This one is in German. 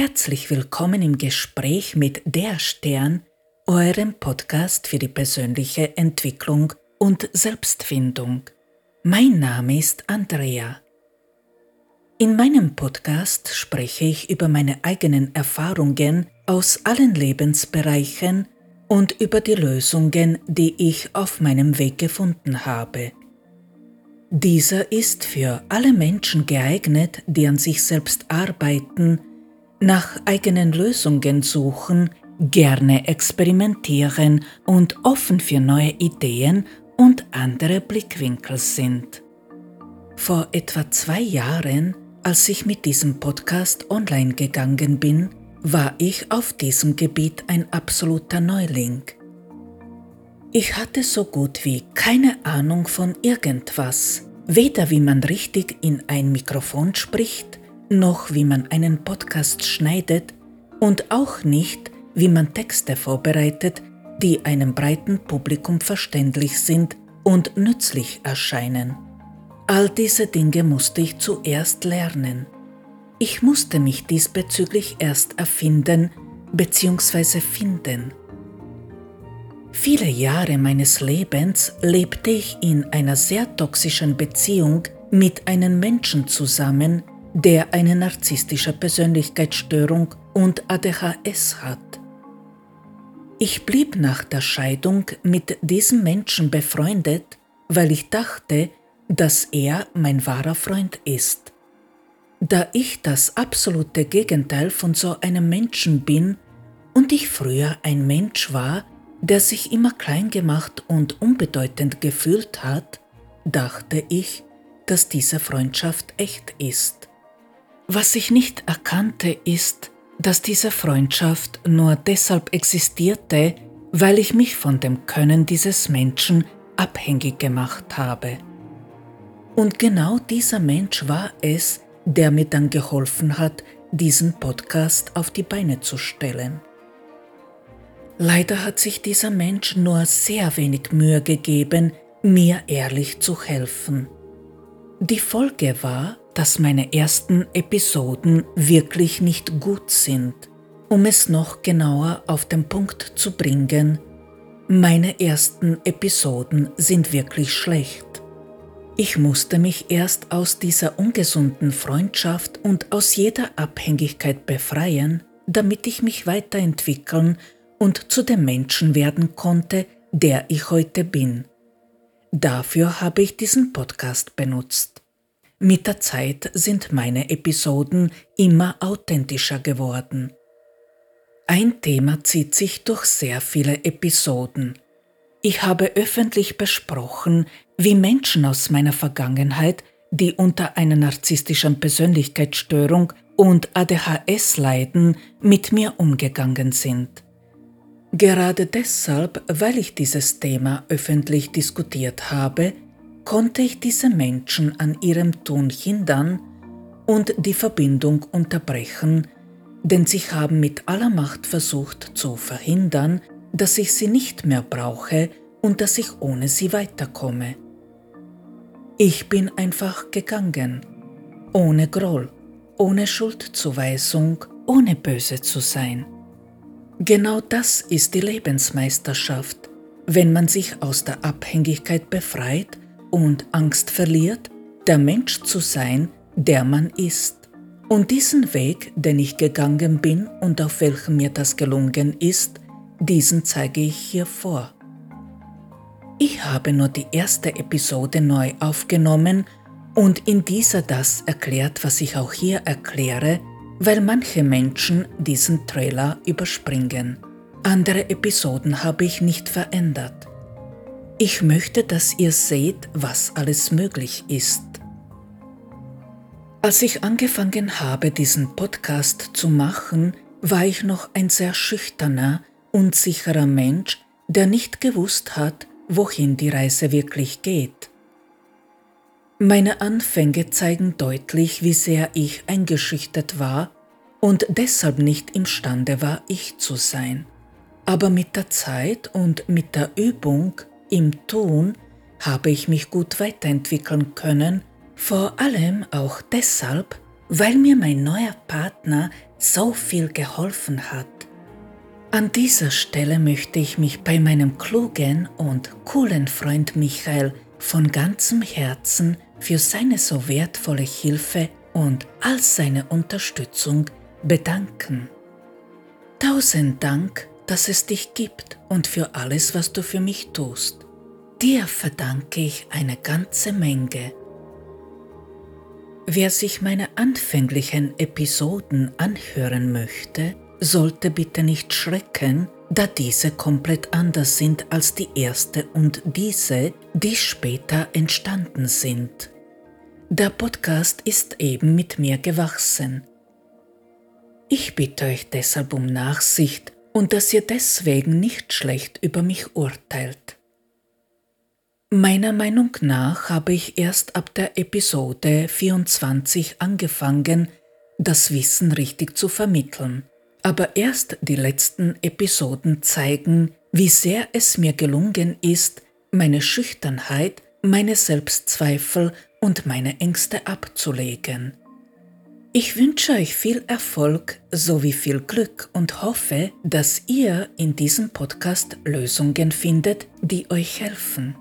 Herzlich willkommen im Gespräch mit Der Stern, eurem Podcast für die persönliche Entwicklung und Selbstfindung. Mein Name ist Andrea. In meinem Podcast spreche ich über meine eigenen Erfahrungen aus allen Lebensbereichen und über die Lösungen, die ich auf meinem Weg gefunden habe. Dieser ist für alle Menschen geeignet, die an sich selbst arbeiten, nach eigenen Lösungen suchen, gerne experimentieren und offen für neue Ideen und andere Blickwinkel sind. Vor etwa zwei Jahren, als ich mit diesem Podcast online gegangen bin, war ich auf diesem Gebiet ein absoluter Neuling. Ich hatte so gut wie keine Ahnung von irgendwas, weder wie man richtig in ein Mikrofon spricht, noch wie man einen Podcast schneidet und auch nicht, wie man Texte vorbereitet, die einem breiten Publikum verständlich sind und nützlich erscheinen. All diese Dinge musste ich zuerst lernen. Ich musste mich diesbezüglich erst erfinden bzw. finden. Viele Jahre meines Lebens lebte ich in einer sehr toxischen Beziehung mit einem Menschen zusammen, der eine narzisstische Persönlichkeitsstörung und ADHS hat. Ich blieb nach der Scheidung mit diesem Menschen befreundet, weil ich dachte, dass er mein wahrer Freund ist. Da ich das absolute Gegenteil von so einem Menschen bin und ich früher ein Mensch war, der sich immer klein gemacht und unbedeutend gefühlt hat, dachte ich, dass diese Freundschaft echt ist. Was ich nicht erkannte ist, dass diese Freundschaft nur deshalb existierte, weil ich mich von dem Können dieses Menschen abhängig gemacht habe. Und genau dieser Mensch war es, der mir dann geholfen hat, diesen Podcast auf die Beine zu stellen. Leider hat sich dieser Mensch nur sehr wenig Mühe gegeben, mir ehrlich zu helfen. Die Folge war, dass meine ersten Episoden wirklich nicht gut sind. Um es noch genauer auf den Punkt zu bringen, meine ersten Episoden sind wirklich schlecht. Ich musste mich erst aus dieser ungesunden Freundschaft und aus jeder Abhängigkeit befreien, damit ich mich weiterentwickeln und zu dem Menschen werden konnte, der ich heute bin. Dafür habe ich diesen Podcast benutzt. Mit der Zeit sind meine Episoden immer authentischer geworden. Ein Thema zieht sich durch sehr viele Episoden. Ich habe öffentlich besprochen, wie Menschen aus meiner Vergangenheit, die unter einer narzisstischen Persönlichkeitsstörung und ADHS leiden, mit mir umgegangen sind. Gerade deshalb, weil ich dieses Thema öffentlich diskutiert habe, konnte ich diese Menschen an ihrem Tun hindern und die Verbindung unterbrechen, denn sie haben mit aller Macht versucht zu verhindern, dass ich sie nicht mehr brauche und dass ich ohne sie weiterkomme. Ich bin einfach gegangen, ohne Groll, ohne Schuldzuweisung, ohne böse zu sein. Genau das ist die Lebensmeisterschaft, wenn man sich aus der Abhängigkeit befreit und Angst verliert, der Mensch zu sein, der man ist. Und diesen Weg, den ich gegangen bin und auf welchem mir das gelungen ist, diesen zeige ich hier vor. Ich habe nur die erste Episode neu aufgenommen und in dieser das erklärt, was ich auch hier erkläre, weil manche Menschen diesen Trailer überspringen. Andere Episoden habe ich nicht verändert. Ich möchte, dass ihr seht, was alles möglich ist. Als ich angefangen habe, diesen Podcast zu machen, war ich noch ein sehr schüchterner, unsicherer Mensch, der nicht gewusst hat, wohin die Reise wirklich geht. Meine Anfänge zeigen deutlich, wie sehr ich eingeschüchtert war und deshalb nicht imstande war, ich zu sein. Aber mit der Zeit und mit der Übung im Tun habe ich mich gut weiterentwickeln können, vor allem auch deshalb, weil mir mein neuer Partner so viel geholfen hat. An dieser Stelle möchte ich mich bei meinem klugen und coolen Freund Michael von ganzem Herzen für seine so wertvolle Hilfe und all seine Unterstützung bedanken. Tausend Dank, dass es dich gibt und für alles, was du für mich tust. Dir verdanke ich eine ganze Menge. Wer sich meine anfänglichen Episoden anhören möchte, sollte bitte nicht schrecken, da diese komplett anders sind als die erste und diese, die später entstanden sind. Der Podcast ist eben mit mir gewachsen. Ich bitte euch deshalb um Nachsicht und dass ihr deswegen nicht schlecht über mich urteilt. Meiner Meinung nach habe ich erst ab der Episode 24 angefangen, das Wissen richtig zu vermitteln aber erst die letzten Episoden zeigen, wie sehr es mir gelungen ist, meine Schüchternheit, meine Selbstzweifel und meine Ängste abzulegen. Ich wünsche euch viel Erfolg sowie viel Glück und hoffe, dass ihr in diesem Podcast Lösungen findet, die euch helfen.